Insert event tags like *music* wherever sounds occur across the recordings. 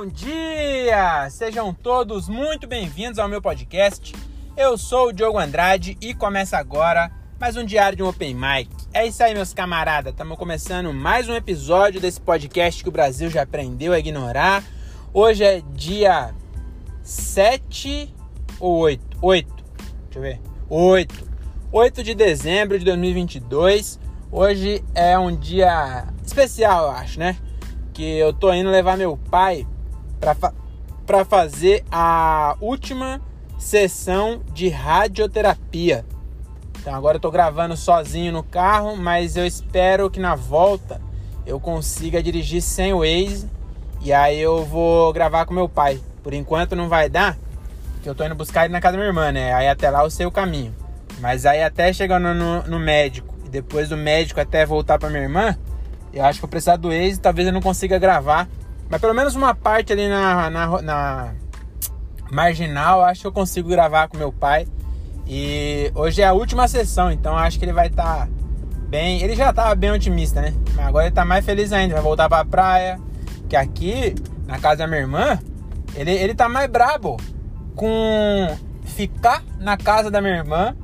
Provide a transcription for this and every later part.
Bom dia! Sejam todos muito bem-vindos ao meu podcast. Eu sou o Diogo Andrade e começa agora mais um diário de um Open Mic. É isso aí, meus camaradas. Estamos começando mais um episódio desse podcast que o Brasil já aprendeu a ignorar. Hoje é dia 7 ou 8? 8. Deixa eu ver. 8. 8 de dezembro de 2022. Hoje é um dia especial, eu acho, né? Que eu tô indo levar meu pai para fa fazer a última sessão de radioterapia. Então agora eu tô gravando sozinho no carro, mas eu espero que na volta eu consiga dirigir sem o Waze e aí eu vou gravar com meu pai. Por enquanto não vai dar, que eu tô indo buscar ele na casa da minha irmã, né? Aí até lá eu sei o caminho. Mas aí até chegando no, no médico e depois do médico até voltar para minha irmã, eu acho que vou precisar do Waze, talvez eu não consiga gravar. Mas pelo menos uma parte ali na, na, na marginal, acho que eu consigo gravar com meu pai. E hoje é a última sessão, então acho que ele vai estar tá bem. Ele já estava bem otimista, né? Mas agora ele está mais feliz ainda. Vai voltar para a praia. Que aqui, na casa da minha irmã, ele, ele tá mais brabo com ficar na casa da minha irmã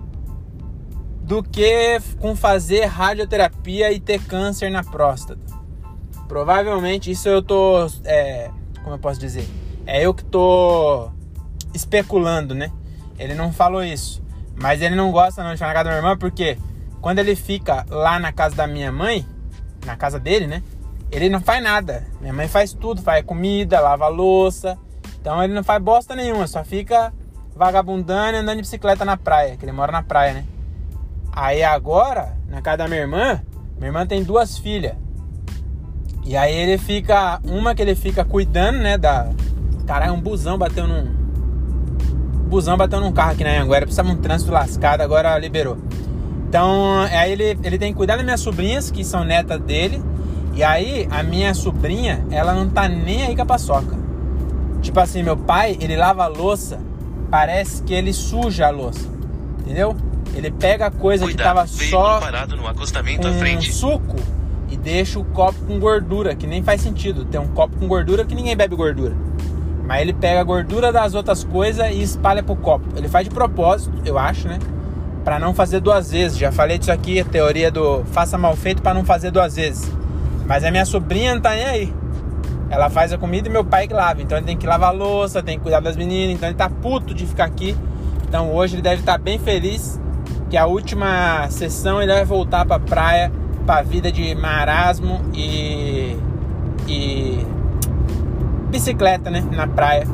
do que com fazer radioterapia e ter câncer na próstata. Provavelmente isso eu tô. É, como eu posso dizer? É eu que tô especulando, né? Ele não falou isso. Mas ele não gosta não de ficar na casa da minha irmã porque quando ele fica lá na casa da minha mãe, na casa dele, né? Ele não faz nada. Minha mãe faz tudo, faz comida, lava louça. Então ele não faz bosta nenhuma, só fica vagabundando e andando de bicicleta na praia, que ele mora na praia, né? Aí agora, na casa da minha irmã, minha irmã tem duas filhas. E aí ele fica. Uma que ele fica cuidando, né? Da. Caralho, um busão bateu num. Busão bateu num carro aqui na Anguera. Precisava um trânsito lascado, agora liberou. Então, aí ele, ele tem que cuidar das minhas sobrinhas, que são netas dele. E aí, a minha sobrinha, ela não tá nem aí com a paçoca. Tipo assim, meu pai, ele lava a louça, parece que ele suja a louça. Entendeu? Ele pega a coisa Cuidado, que tava só parado no acostamento com à frente. suco e deixa o copo com gordura, que nem faz sentido. Tem um copo com gordura que ninguém bebe gordura. Mas ele pega a gordura das outras coisas e espalha pro copo. Ele faz de propósito, eu acho, né? Para não fazer duas vezes. Já falei disso aqui, a teoria do faça mal feito para não fazer duas vezes. Mas a minha sobrinha não tá nem aí. Ela faz a comida e meu pai que lava. Então ele tem que lavar a louça, tem que cuidar das meninas. Então ele tá puto de ficar aqui. Então hoje ele deve estar tá bem feliz que a última sessão ele vai voltar para a praia, a vida de marasmo e, e bicicleta, né, na praia.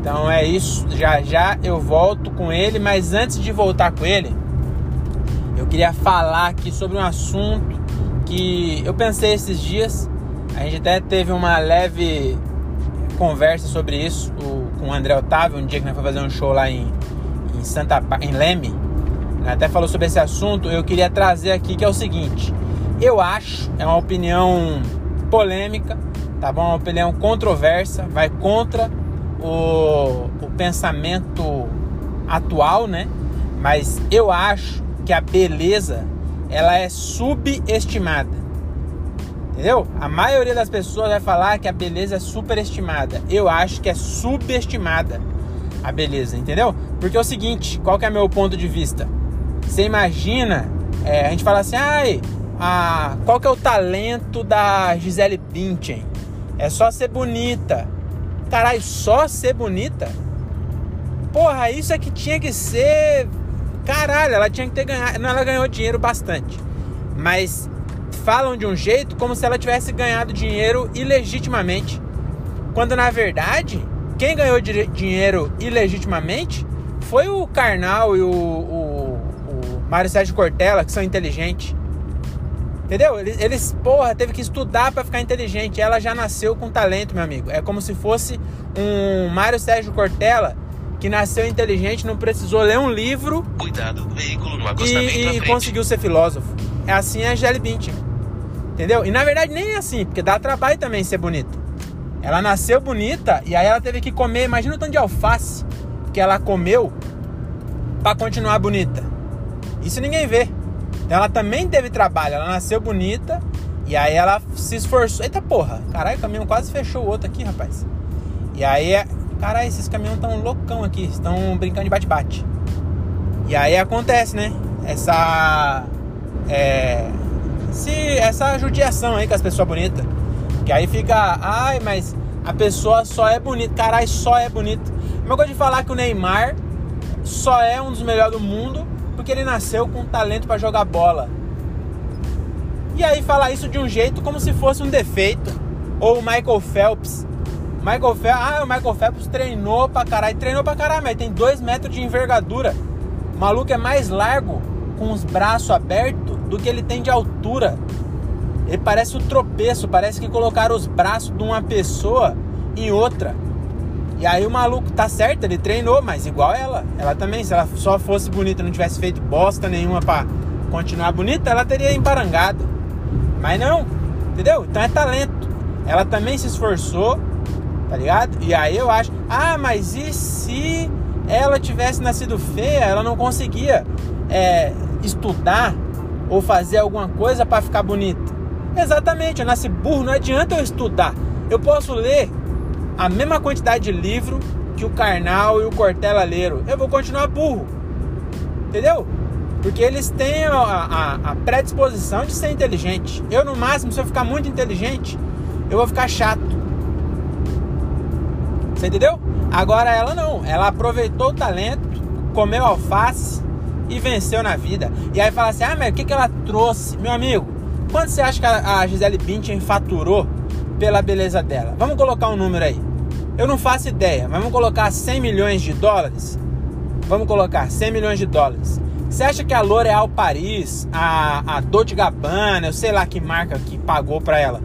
Então é isso, já já eu volto com ele, mas antes de voltar com ele, eu queria falar aqui sobre um assunto que eu pensei esses dias. A gente até teve uma leve conversa sobre isso o, com o André Otávio, um dia que nós fomos fazer um show lá em, em Santa em Leme, até falou sobre esse assunto, eu queria trazer aqui que é o seguinte: eu acho, é uma opinião polêmica, tá bom? Uma opinião controversa, vai contra o, o pensamento atual, né? Mas eu acho que a beleza ela é subestimada. Entendeu? A maioria das pessoas vai falar que a beleza é superestimada. Eu acho que é subestimada a beleza, entendeu? Porque é o seguinte, qual que é meu ponto de vista? Você imagina, é, a gente fala assim, ai, a, qual que é o talento da Gisele Bündchen? É só ser bonita. Caralho, só ser bonita? Porra, isso é que tinha que ser. Caralho, ela tinha que ter ganhado. Não, ela ganhou dinheiro bastante. Mas falam de um jeito como se ela tivesse ganhado dinheiro ilegitimamente. Quando na verdade, quem ganhou dinheiro ilegitimamente foi o Karnal e o, o Mário Sérgio Cortella, que são inteligentes. Entendeu? Eles, eles, porra, teve que estudar para ficar inteligente. Ela já nasceu com talento, meu amigo. É como se fosse um Mário Sérgio Cortella que nasceu inteligente, não precisou ler um livro. Cuidado, veículo no acostamento e, e conseguiu ser filósofo. É assim a Jelly Bündchen. Entendeu? E na verdade nem é assim, porque dá trabalho também ser bonita. Ela nasceu bonita e aí ela teve que comer, imagina o tanto de alface que ela comeu para continuar bonita. Isso ninguém vê. Ela também teve trabalho, ela nasceu bonita e aí ela se esforçou. Eita porra, caralho, o caminhão quase fechou o outro aqui, rapaz. E aí, caralho, esses caminhões estão loucão aqui, estão brincando de bate-bate. E aí acontece, né? Essa. É, se, essa judiação aí com as pessoas bonitas. Que aí fica, ai, mas a pessoa só é bonita. Caralho, só é bonito. Eu gosto de falar que o Neymar só é um dos melhores do mundo porque ele nasceu com talento para jogar bola. E aí falar isso de um jeito como se fosse um defeito. Ou o Michael Phelps. Michael Phelps, ah, o Michael Phelps treinou pra caralho. Treinou pra caralho, mas tem dois metros de envergadura. O maluco é mais largo com os braços abertos do que ele tem de altura. Ele parece um tropeço, parece que colocaram os braços de uma pessoa em outra. E aí o maluco tá certo, ele treinou, mas igual ela. Ela também, se ela só fosse bonita, não tivesse feito bosta nenhuma para continuar bonita, ela teria emparangado. Mas não, entendeu? Então é talento. Ela também se esforçou, tá ligado? E aí eu acho, ah, mas e se ela tivesse nascido feia, ela não conseguia é, estudar ou fazer alguma coisa para ficar bonita? Exatamente, eu nasci burro, não adianta eu estudar. Eu posso ler a mesma quantidade de livro que o Karnal e o Cortella leram. Eu vou continuar burro. Entendeu? Porque eles têm a, a, a, predisposição de ser inteligente. Eu, no máximo, se eu ficar muito inteligente, eu vou ficar chato. Você entendeu? Agora ela não. Ela aproveitou o talento, comeu alface e venceu na vida. E aí fala assim: ah, mas o que, que ela trouxe? Meu amigo, quanto você acha que a Gisele Bündchen faturou pela beleza dela. Vamos colocar um número aí. Eu não faço ideia, mas vamos colocar 100 milhões de dólares. Vamos colocar 100 milhões de dólares. Você acha que a L'Oréal Paris, a, a Dolce Gabbana, eu sei lá que marca que pagou para ela.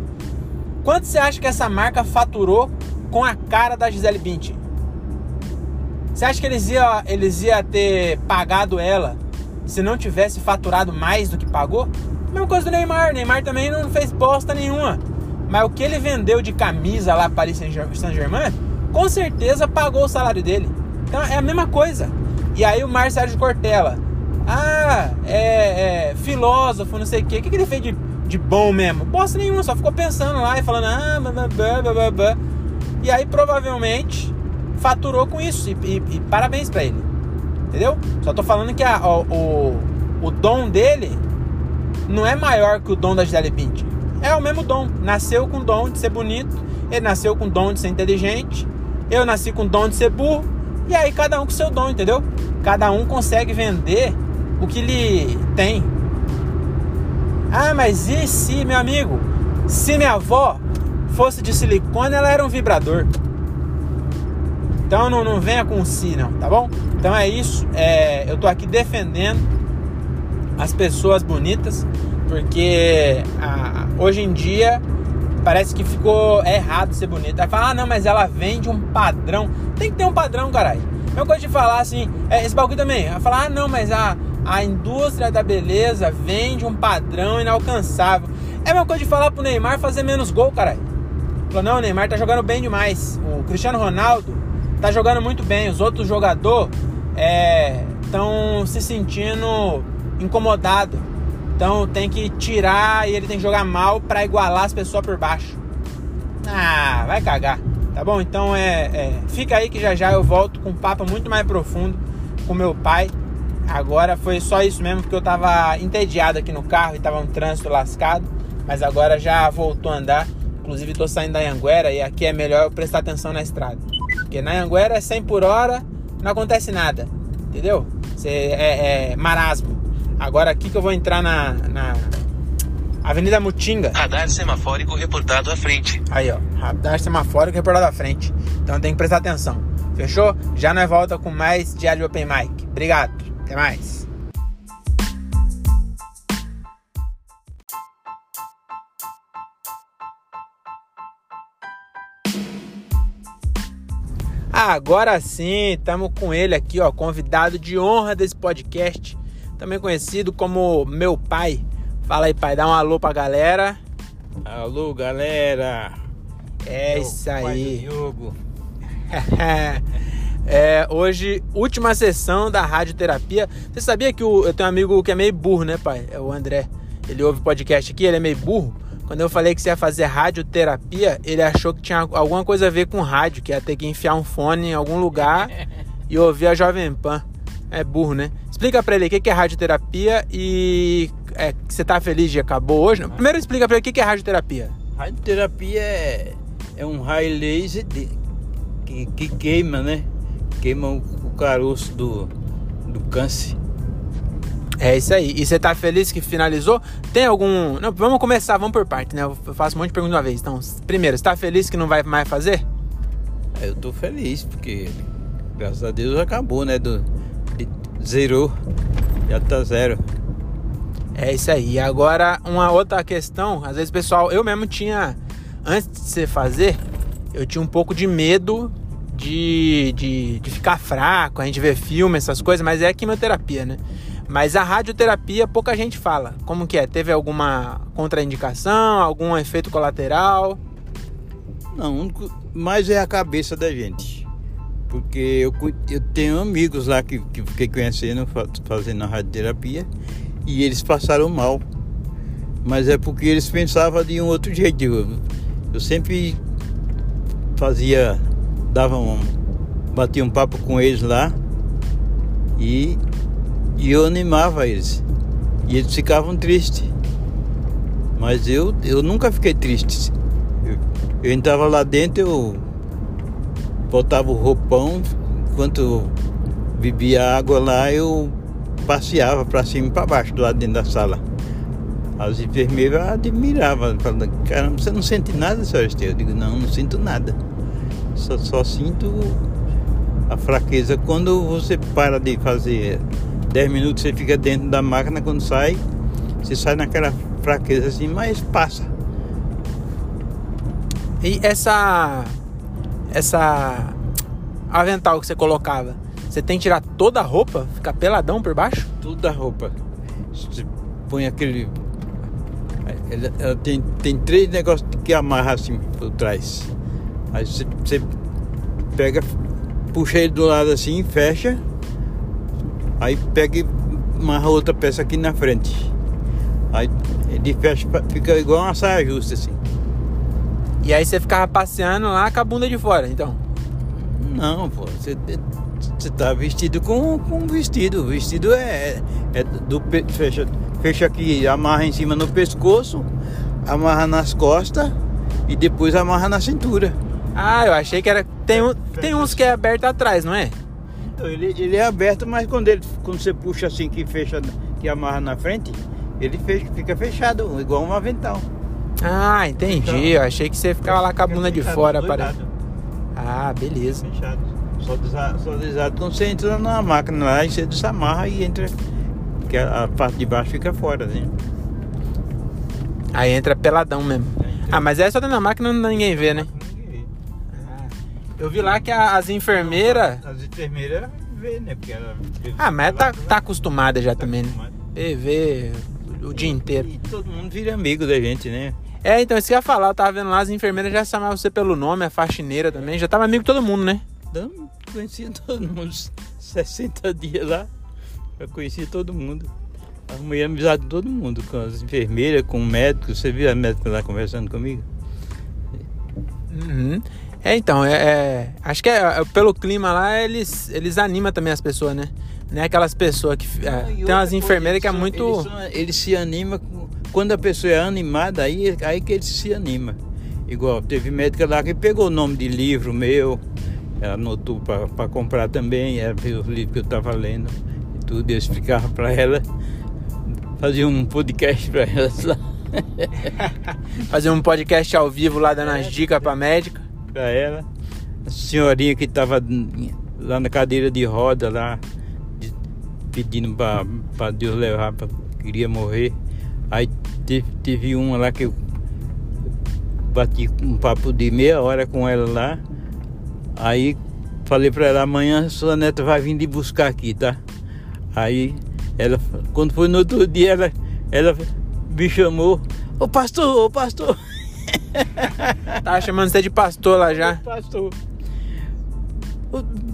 Quanto você acha que essa marca faturou com a cara da Gisele Bündchen? Você acha que eles iam eles ia ter pagado ela se não tivesse faturado mais do que pagou? Mesma coisa do Neymar. Neymar também não fez bosta nenhuma. Mas o que ele vendeu de camisa lá para Paris Saint-Germain, com certeza pagou o salário dele. Então é a mesma coisa. E aí o Márcio Sérgio Cortella, ah, é, é filósofo, não sei o quê. O que, que ele fez de, de bom mesmo? Bosta nenhuma, só ficou pensando lá e falando, ah, blá, blá, blá, blá, E aí provavelmente faturou com isso. E, e, e parabéns para ele. Entendeu? Só tô falando que a, o, o, o dom dele não é maior que o dom da Gisele Bündchen é o mesmo dom. Nasceu com o dom de ser bonito, ele nasceu com o dom de ser inteligente, eu nasci com o dom de ser burro, e aí cada um com seu dom, entendeu? Cada um consegue vender o que lhe tem. Ah, mas e se, meu amigo, se minha avó fosse de silicone, ela era um vibrador. Então não, não venha com si, não, tá bom? Então é isso. É, eu tô aqui defendendo as pessoas bonitas, porque a, hoje em dia parece que ficou errado ser bonita. Aí fala, ah, não, mas ela vende um padrão. Tem que ter um padrão, caralho. É uma coisa de falar assim, é, esse bagulho também. Vai falar, ah, não, mas a, a indústria da beleza vende um padrão inalcançável. É uma coisa de falar pro Neymar fazer menos gol, caralho. Falou, não, o Neymar tá jogando bem demais. O Cristiano Ronaldo tá jogando muito bem. Os outros jogadores estão é, se sentindo incomodados então tem que tirar e ele tem que jogar mal para igualar as pessoas por baixo. Ah, vai cagar. Tá bom? Então é, é, Fica aí que já já eu volto com um papo muito mais profundo com meu pai. Agora foi só isso mesmo, porque eu tava entediado aqui no carro e tava um trânsito lascado. Mas agora já voltou a andar. Inclusive tô saindo da Anguera e aqui é melhor eu prestar atenção na estrada. Porque na Anguera é 100 por hora, não acontece nada. Entendeu? Cê, é, é marasmo. Agora aqui que eu vou entrar na, na Avenida Mutinga. Radar semafórico reportado à frente. Aí, ó. Radar semafórico reportado à frente. Então tem que prestar atenção. Fechou? Já nós volta com mais Diário Open Mic. Obrigado. Até mais. Agora sim, estamos com ele aqui, ó, convidado de honra desse podcast também conhecido como meu pai. Fala aí, pai, dá um alô pra galera. Alô, galera. É meu isso aí. *laughs* é, hoje, última sessão da radioterapia. Você sabia que o, eu tenho um amigo que é meio burro, né, pai? É o André. Ele ouve podcast aqui, ele é meio burro. Quando eu falei que você ia fazer radioterapia, ele achou que tinha alguma coisa a ver com rádio, que ia ter que enfiar um fone em algum lugar *laughs* e ouvir a Jovem Pan. É burro, né? Explica pra ele o que é radioterapia e é, você tá feliz de acabou hoje? Não. Primeiro explica pra ele o que é radioterapia. Radioterapia é, é um raio laser de, que, que queima, né? Queima o, o caroço do, do câncer. É isso aí. E você tá feliz que finalizou? Tem algum. Não, vamos começar, vamos por parte, né? Eu faço um monte de perguntas uma vez. Então, primeiro, você tá feliz que não vai mais fazer? Eu tô feliz, porque graças a Deus acabou, né? Do, zerou. Já tá zero. É isso aí. Agora, uma outra questão. Às vezes, pessoal, eu mesmo tinha. Antes de você fazer, eu tinha um pouco de medo de, de, de ficar fraco, a gente ver filme, essas coisas, mas é quimioterapia, né? Mas a radioterapia pouca gente fala. Como que é? Teve alguma contraindicação, algum efeito colateral? Não, o único, mas é a cabeça da gente. Porque eu, eu tenho amigos lá que, que fiquei conhecendo, fa- fazendo a radioterapia, e eles passaram mal. Mas é porque eles pensavam de um outro jeito. Eu, eu sempre fazia, dava um, batia um papo com eles lá e, e eu animava eles. E eles ficavam tristes. Mas eu, eu nunca fiquei triste. Eu, eu entrava lá dentro, eu botava o roupão, enquanto bebia água lá, eu passeava para cima e para baixo do lado dentro da sala. As enfermeiras admiravam, falando, caramba, você não sente nada, senhora Esther? Eu digo, não, não sinto nada. Só, só sinto a fraqueza. Quando você para de fazer 10 minutos, você fica dentro da máquina, quando sai, você sai naquela fraqueza assim, mas passa. E essa. Essa. Avental que você colocava, você tem que tirar toda a roupa? Ficar peladão por baixo? tudo da roupa. Você põe aquele. Ela, ela tem, tem três negócios que amarra assim por trás. Aí você, você pega, puxa ele do lado assim, fecha. Aí pega e amarra outra peça aqui na frente. Aí ele fecha, fica igual uma saia justa assim. E aí você ficava passeando lá com a bunda de fora, então. Não, pô, você, você tá vestido com, com um vestido. O vestido é, é do fecha, fecha aqui, amarra em cima no pescoço, amarra nas costas e depois amarra na cintura. Ah, eu achei que era. Tem, um, tem uns que é aberto atrás, não é? Então, ele, ele é aberto, mas quando, ele, quando você puxa assim que fecha, que amarra na frente, ele fecha, fica fechado, igual um avental. Ah, entendi. Eu achei que você ficava lá com a bunda de fora. lados. Ah, beleza. Fechado. Só, desa, só desado quando você entra na máquina lá e você desamarra e entra. Que a, parte de baixo fica fora, assim. Aí entra peladão mesmo. Ah, mas essa dentro da máquina não ninguém vê, né? Ah, Eu vi lá que a- as enfermeiras. As enfermeiras vê, né? Porque ela. Ah, mas tá, tá acostumada já também, né? acostumada. Vê, vê o dia inteiro. E todo mundo vira amigo da gente, né? É, então, isso que eu ia falar, eu tava vendo lá, as enfermeiras já chamavam você pelo nome, a faxineira também, já tava amigo de todo mundo, né? Conhecia todo mundo. 60 dias lá, eu conhecia todo mundo. Arrumei amizade com todo mundo, com as enfermeiras, com o médico. Você viu a médica lá conversando comigo? Uhum. É, então, é, é- acho que é, é, pelo clima lá, eles, eles animam também as pessoas, né? Não é aquelas pessoas que. é, Ah, tem umas enfermeiras que é muito. Eles, são- eles se animam. com- Quando a pessoa é animada, aí, aí que eles se animam. Igual, teve médica lá que pegou o nome de livro meu, ela anotou para comprar também, ela viu o livro que eu estava lendo e tudo, eu explicava para ela, fazia um podcast para ela lá, *laughs* Fazer um podcast ao vivo lá dando É, as dicas pra médica. para ela. A senhorinha que estava lá na cadeira de roda lá, de- pedindo para Deus levar, pra, queria morrer. Aí teve, teve uma lá que eu bati um papo de meia hora com ela lá. Aí falei para ela, amanhã sua neta vai vir de buscar aqui, tá? Aí ela, quando foi no outro dia, ela, ela me chamou, ô pastor, ô pastor. Tava chamando você de pastor lá já. Pastor.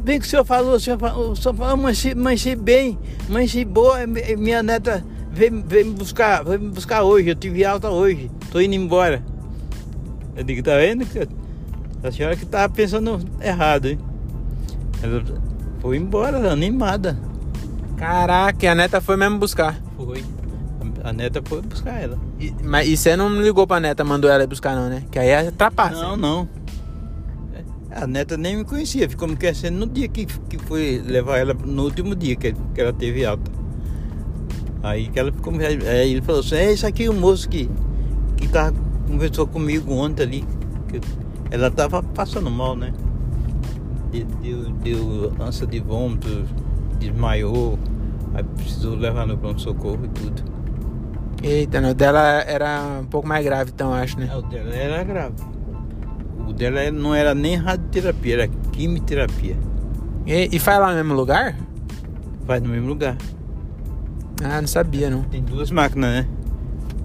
Bem que o senhor falou, o senhor falou, o senhor falou, amanheci, amanheci bem, amanheci boa, mi- minha neta vem, vem me buscar, vem me buscar hoje, eu tive alta hoje, tô indo embora. Eu digo, tá vendo? A senhora que tava pensando errado, hein? Ela foi embora, animada. Caraca, e a neta foi mesmo buscar. Foi. A neta foi buscar ela. E, mas, e você não ligou pra neta, mandou ela ir buscar não, né? Que aí é trapaça. Não, não. A neta nem me conhecia, ficou me conhecendo no dia que, que foi levar ela, no último dia que, que ela teve alta. Aí que ela ficou. Aí ele falou assim, é esse aqui o moço que, que tava, conversou comigo ontem ali. Que ela tava passando mal, né? Deu, deu, deu ânsia de vômito, desmaiou, aí precisou levar no pronto-socorro e tudo. Eita, não, o dela era um pouco mais grave, então, acho, né? É, o dela era grave. O dela não era nem radioterapia, era quimioterapia. E, e faz lá no mesmo lugar? Faz no mesmo lugar. Ah, não sabia, não. Tem duas máquinas, né?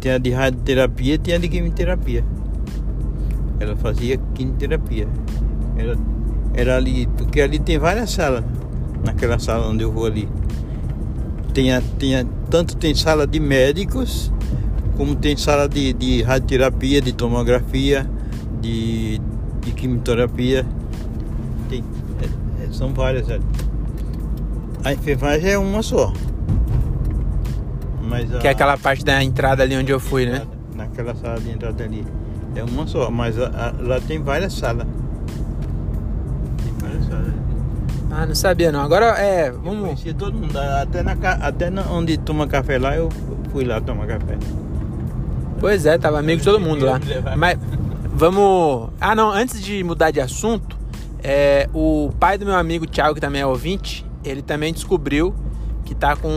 Tem a de radioterapia e tem a de quimioterapia. Ela fazia quimioterapia. Era, era ali, porque ali tem várias salas. Naquela sala onde eu vou ali. Tem, a, tem a, tanto tem sala de médicos, como tem sala de, de radioterapia, de tomografia, de, de quimioterapia. Tem, é, é, são várias. é. A enfermagem é uma só. Mas a- Que é aquela parte da entrada ali onde eu fui, né? Naquela sala de entrada ali. É uma só, mas a- a- lá tem várias salas. Tem várias salas. Ah, não sabia, não. Agora, é, Eu vamos... conhecia todo mundo, até, na, até na- onde toma café lá, eu fui lá tomar café. Pois é, tava amigo de todo mundo lá. *laughs* Mas vamos. Ah, não, antes de mudar de assunto, é, o pai do meu amigo Thiago, que também é ouvinte, ele também descobriu que tá com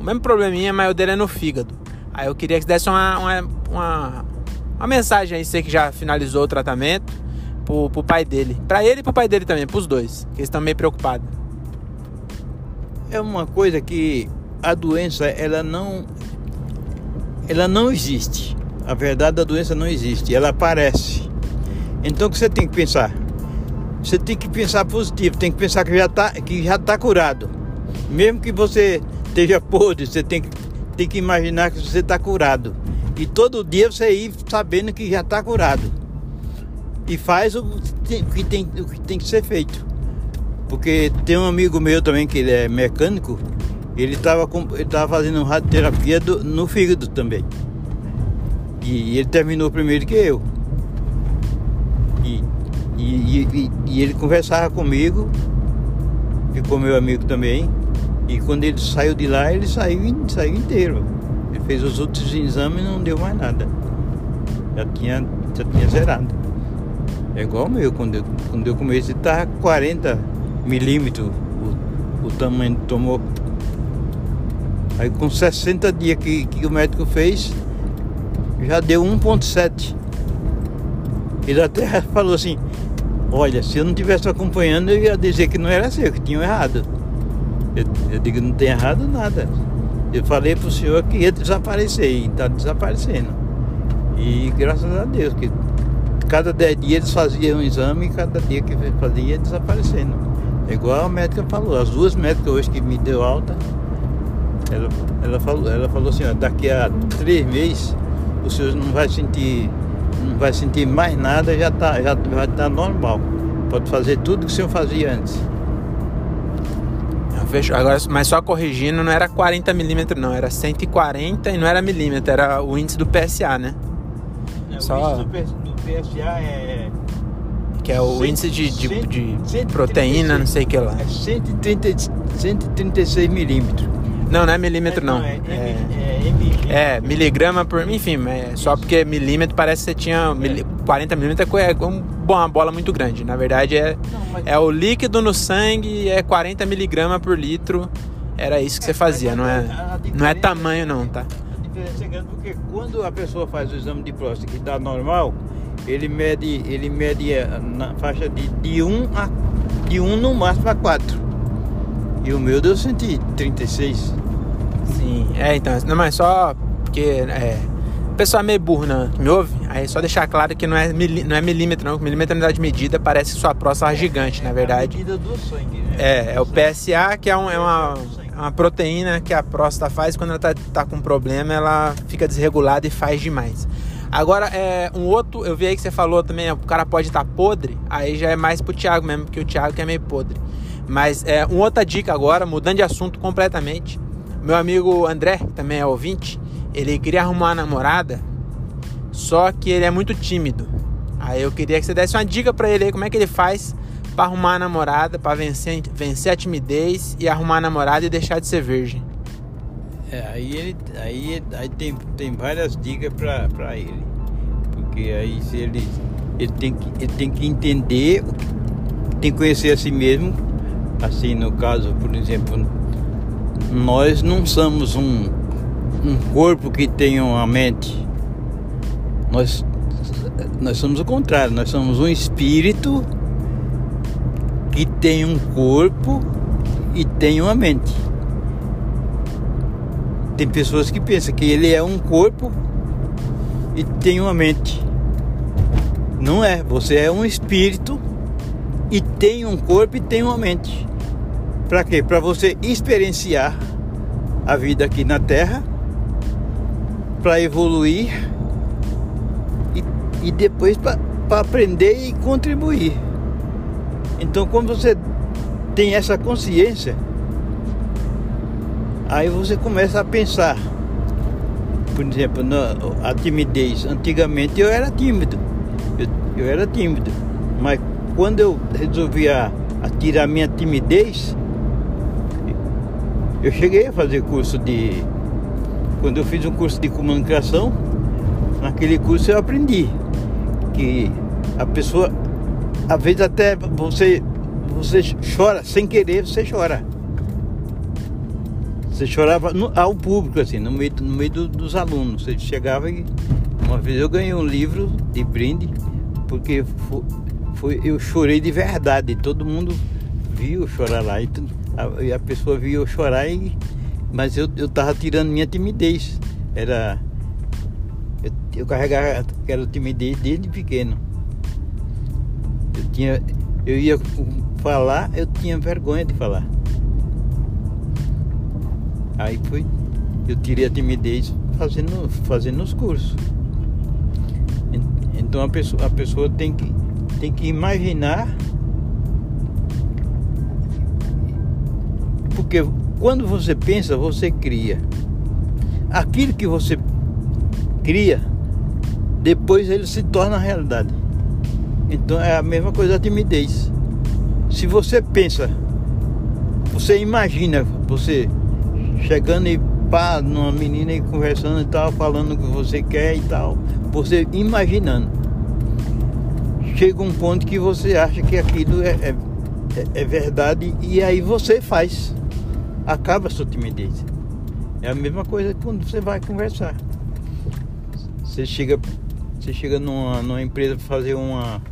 o mesmo probleminha, mas o dele é no fígado. Aí eu queria que você desse uma, uma, uma, uma mensagem aí, você que já finalizou o tratamento, pro, pro pai dele. Pra ele e pro pai dele também, pros dois, que eles estão meio preocupados. É uma coisa que a doença, ela não. Ela não existe. A verdade da doença não existe, ela aparece. Então o que você tem que pensar? Você tem que pensar positivo, tem que pensar que já está que já tá curado. Mesmo que você esteja podre, você tem que, tem que imaginar que você está curado. E todo dia você ir sabendo que já está curado. E faz o que tem, o que tem, que ser feito. Porque tem um amigo meu também que ele é mecânico, ele estava ele tava fazendo radioterapia do- no fígado também. E ele terminou primeiro que eu. E, e, e- e- e ele conversava comigo, ficou meu amigo também. E quando ele saiu de lá, ele saiu, saiu inteiro. Ele fez os outros exames e não deu mais nada. Já tinha, já tinha zerado. É igual o meu, quando eu, quando eu comecei estava 40 milímetros o, o tamanho do tumor. Aí com 60 dias que, que o médico fez, já deu 1.7. Ele até *laughs* falou assim, olha, se eu não estivesse acompanhando, eu ia dizer que não era seu, que tinham errado. Eu, eu digo, não tem errado nada. Eu falei pro senhor que ia desaparecer e está desaparecendo. E graças a Deus, que cada 10 dias eles faziam um exame e cada dia que fazia ia desaparecendo. É igual a médica falou, as duas médicas hoje que me deu alta, ela, ela, falou, ela falou assim, ó, daqui a três meses o senhor não vai sentir, não vai sentir mais nada, já tá, já vai estar normal. Pode fazer tudo que o senhor fazia antes. Fechou. Agora, mas só corrigindo, não era 40 milímetros, não, era 140 e não era milímetro, era o índice do PSA, né? Só- O índice do, PSA é, Que é o Cento- índice de, de, cento- de 136. proteína, não sei o que lá. é 130, 136 milímetros. Não, não é milímetro, não. É, É, é, é, é miligrama por. Enfim, é só porque milímetro parece que você tinha. mili- 40 milímetros é um- uma bola muito grande. Na verdade, é, é o líquido no sangue, é 40 miligramas por litro. Era isso que você fazia, não é, não é tamanho, não, tá? A diferença é grande porque quando a pessoa faz o exame de próstata que dá normal, ele mede, ele mede eh, na faixa de, de 1 a de 1 no máximo a 4. E o meu deu 136. Sim, é então, não, mas só porque é, o pessoal é meio burro, que me ouve, aí só deixar claro que não é, mili, não é milímetro, não, milímetro é unidade de medida, parece que sua próstata é gigante, na É a verdade. medida do sangue, né? É, é o PSA, que é, um- é uma, uma proteína que a próstata faz quando ela tá, tá com problema, ela fica desregulada e faz demais. Agora, é, um outro, eu vi aí que você falou também, o cara pode estar tá podre, aí já é mais pro Thiago mesmo, porque o Thiago que é meio podre. Mas é, uma outra dica agora, mudando de assunto completamente. Meu amigo André, que também é ouvinte, ele queria arrumar uma namorada, só que ele é muito tímido. Aí eu queria que você desse uma dica para ele aí, como é que ele faz para arrumar a namorada, para vencer, vencer a timidez e arrumar a namorada e deixar de ser virgem. É, aí ele aí, aí tem, tem várias dicas para ele. Porque aí se ele, ele, tem que, ele tem que entender, tem que conhecer a si mesmo. Assim, no caso, por exemplo, nós não somos um, um corpo que tem uma mente. Nós, nós somos o contrário, nós somos um espírito que tem um corpo e tem uma mente. Tem pessoas que pensam que ele é um corpo e tem uma mente. Não é, você é um espírito e tem um corpo e tem uma mente. Para quê? Para você experienciar a vida aqui na Terra, para evoluir e, e depois para aprender e contribuir. Então, quando você tem essa consciência, Aí você começa a pensar. Por exemplo, na, a timidez. Antigamente eu era tímido. Eu, eu era tímido. Mas quando eu resolvi a, a tirar minha timidez, eu cheguei a fazer curso de. Quando eu fiz um curso de comunicação, naquele curso eu aprendi que a pessoa, às vezes até você, você chora, sem querer você chora. Você chorava no, ao público, assim, no meio, no meio do, dos alunos. Você chegava e. Uma vez eu ganhei um livro de brinde, porque foi, foi eu chorei de verdade. Todo mundo viu chorar lá. E a, a pessoa viu eu chorar, e, mas eu, eu tava tirando minha timidez. Era. Eu, eu carregava aquela timidez desde pequeno. Eu tinha. Eu ia falar, eu tinha vergonha de falar. Aí foi, eu tirei a timidez fazendo, fazendo os cursos. Então a pessoa, a pessoa tem, que, tem que imaginar. Quando você pensa, você cria. Aquilo que você cria, depois ele se torna realidade. Então é a mesma coisa a timidez. Se você pensa, você imagina, você chegando e pá, numa menina e conversando e tal, falando o que você quer e tal, você imaginando. Chega um ponto que você acha que aquilo é, é, é verdade e aí você faz. Acaba a sua timidez. É a mesma coisa quando você vai conversar. Você chega, você chega numa, numa empresa para fazer uma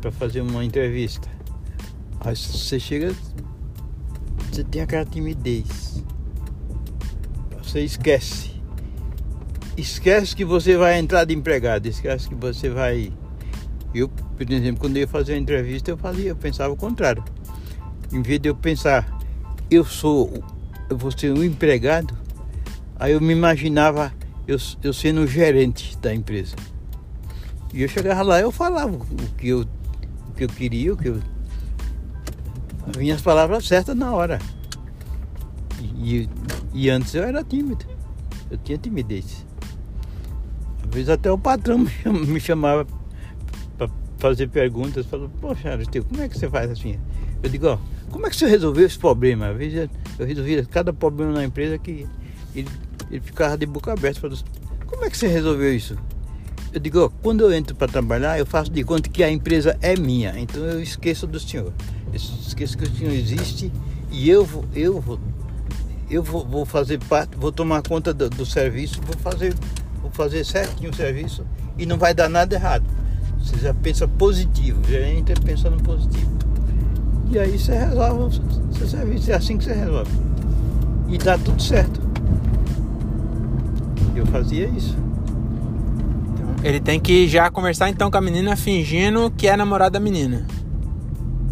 para fazer uma entrevista. Aí você chega, você tem aquela timidez você esquece. Esquece que você vai entrar de empregado, esquece que você vai. Eu, por exemplo, quando eu ia fazer uma entrevista, eu fazia, eu pensava o contrário. Em vez de eu pensar, eu sou, eu vou ser um empregado, aí eu me imaginava eu, eu sendo o gerente da empresa. E eu chegava lá eu falava o que eu, o que eu queria, o que eu. Vinha as palavras certas na hora. E, e antes eu era tímido. Eu tinha timidez. Às vezes até o patrão me chamava para fazer perguntas. Falou, poxa, Aristeu, como é que você faz assim? Eu digo, ó, como é que você resolveu esse problema? Às vezes eu resolvia cada problema na empresa que ele, ele ficava de boca aberta. Falou, como é que você resolveu isso? Eu digo, ó, quando eu entro para trabalhar, eu faço de conta que a empresa é minha. Então eu esqueço do senhor. Eu esqueço que o senhor existe e eu vou, eu vou eu vou, vou fazer parte, vou tomar conta do, do, serviço, vou fazer, vou fazer certinho o serviço e não vai dar nada errado. Você já pensa positivo, já entra pensando positivo. E aí você resolve o seu serviço, é assim que você resolve. E dá tudo certo. Eu fazia isso. Ele tem que já conversar então com a menina fingindo que é namorado da menina.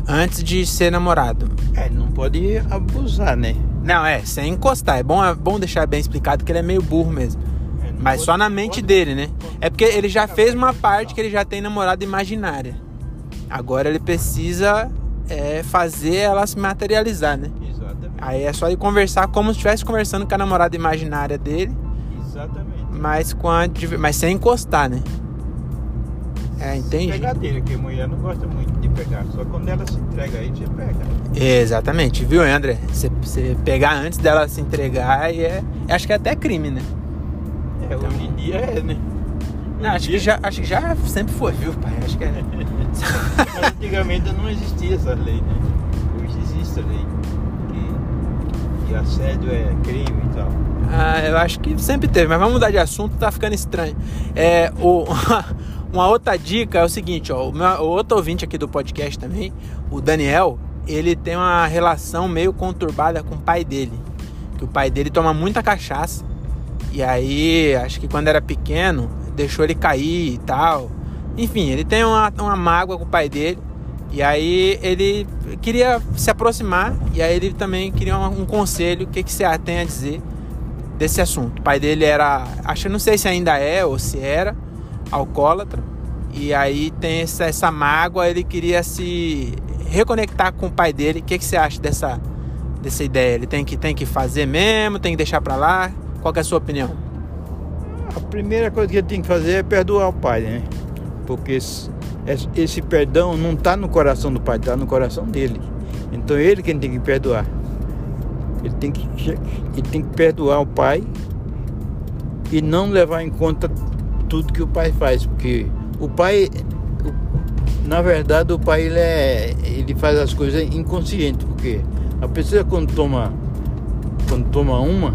Antes de ser namorado. É, não pode abusar, né? Não, é, sem encostar. É bom, é bom deixar bem explicado que ele é meio burro mesmo. É, Mas pode- só na mente pode- dele, né? É porque ele já fez uma parte que ele já tem namorada imaginária. Agora ele precisa é, fazer ela se materializar, né? Exatamente. Aí é só ele conversar como se estivesse conversando com a namorada imaginária dele, Exatamente. mas, com a, mas sem encostar, né? É, entendi. Pegadeira, que a mulher não gosta muito de pegar. Só quando ela se entrega aí, você pega. Exatamente, viu, André? Você- Você pegar antes dela se entregar e é. Acho que é até crime, né? É, hoje em dia é, né? Não, acho que já, acho que já sempre foi, viu, pai? Acho que é. Mas *laughs* antigamente não existia essa lei, né? Hoje existe a lei. Que, que assédio é crime e tal. Ah, eu acho que sempre teve, mas vamos mudar de assunto, tá ficando estranho. É, o, *laughs* uma outra dica é o seguinte, ó, o, meu, o outro ouvinte aqui do podcast também, o Daniel, ele tem uma relação meio conturbada com o pai dele. Que o pai dele toma muita cachaça. E aí, acho que quando era pequeno, deixou ele cair e tal. Enfim, ele tem uma, uma mágoa com o pai dele. E aí ele queria se aproximar. E aí ele também queria um, um conselho. O que, que você tem a dizer desse assunto. O pai dele era, acho não sei se ainda é ou se era alcoólatra. E aí tem essa, essa mágoa, ele queria se reconectar com o pai dele. O que, que você acha dessa, dessa ideia? Ele tem que, tem que fazer mesmo, tem que deixar pra lá? Qual é a sua opinião? A primeira coisa que ele tem que fazer é perdoar o pai, né? Porque esse, esse perdão não está no coração do pai, está no coração dele. Então ele quem tem que perdoar. Ele tem que, ele tem que perdoar o pai e não levar em conta tudo que o pai faz, porque o pai, na verdade, o pai ele, é, ele faz as coisas inconsciente, porque a pessoa quando toma, quando toma uma,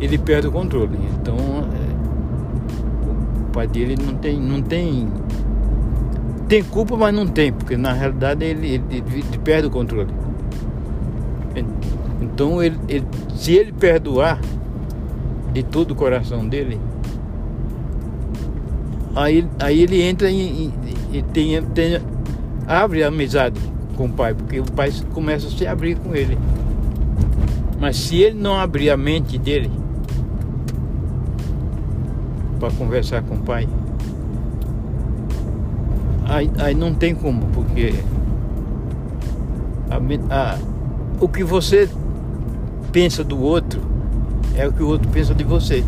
ele perde o controle. Então, é, o pai dele não tem, não tem, tem culpa, mas não tem, porque na realidade ele, ele, ele perde o controle. Então, ele, ele- se ele perdoar de todo o coração dele, aí, aí ele entra em- e tem, tem, abre a amizade com o pai, porque o pai começa a se abrir com ele. Mas se ele não abrir a mente dele para conversar com o pai, aí, aí não tem como, porque a a- o que você pensa do outro é o que o outro pensa de você.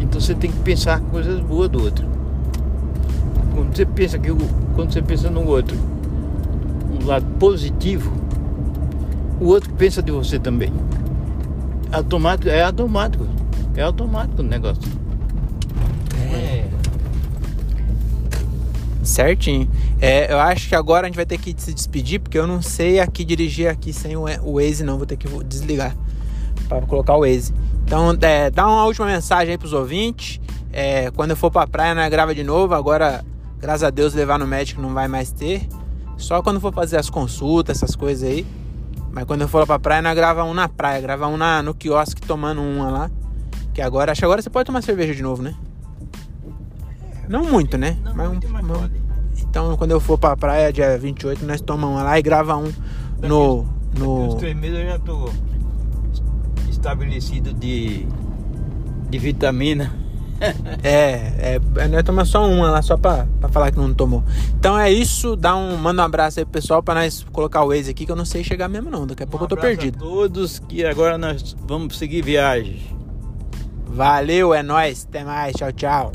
Então você tem que pensar coisas boas do outro. Quando você pensa que quando você pensa no outro, um lado positivo, o outro pensa de você também. Automático, é automático. É automático o negócio. Certinho. É, eu acho que agora a gente vai ter que se despedir, porque eu não sei aqui dirigir aqui sem o o Waze, não. Vou ter que desligar para colocar o Waze. Então, é, dá uma última mensagem aí pros ouvintes. É, quando eu for pra praia, nós grava de novo. Agora, graças a Deus, levar no médico não vai mais ter. Só quando for fazer as consultas, essas coisas aí. Mas quando eu for lá pra praia, nós grava um na praia. Grava um na, no quiosque tomando uma lá. Que agora, acho que agora você pode tomar cerveja de novo, né? Não muito, né? Não, Mas um- mas-. Então, quando eu for pra praia, dia 28, nós tomamos uma lá e grava um no. Daqui no... três meses eu já tô estabelecido de, de vitamina. *laughs* É, é, nós tomamos só uma lá, só pra, pra falar que não tomou. Então é isso, dá um, manda um abraço aí pro pessoal pra nós colocar o Waze aqui, que eu não sei chegar mesmo não, daqui a pouco eu tô Um perdido. A todos que agora nós vamos seguir viagem. Valeu, é nóis, até mais, tchau, tchau.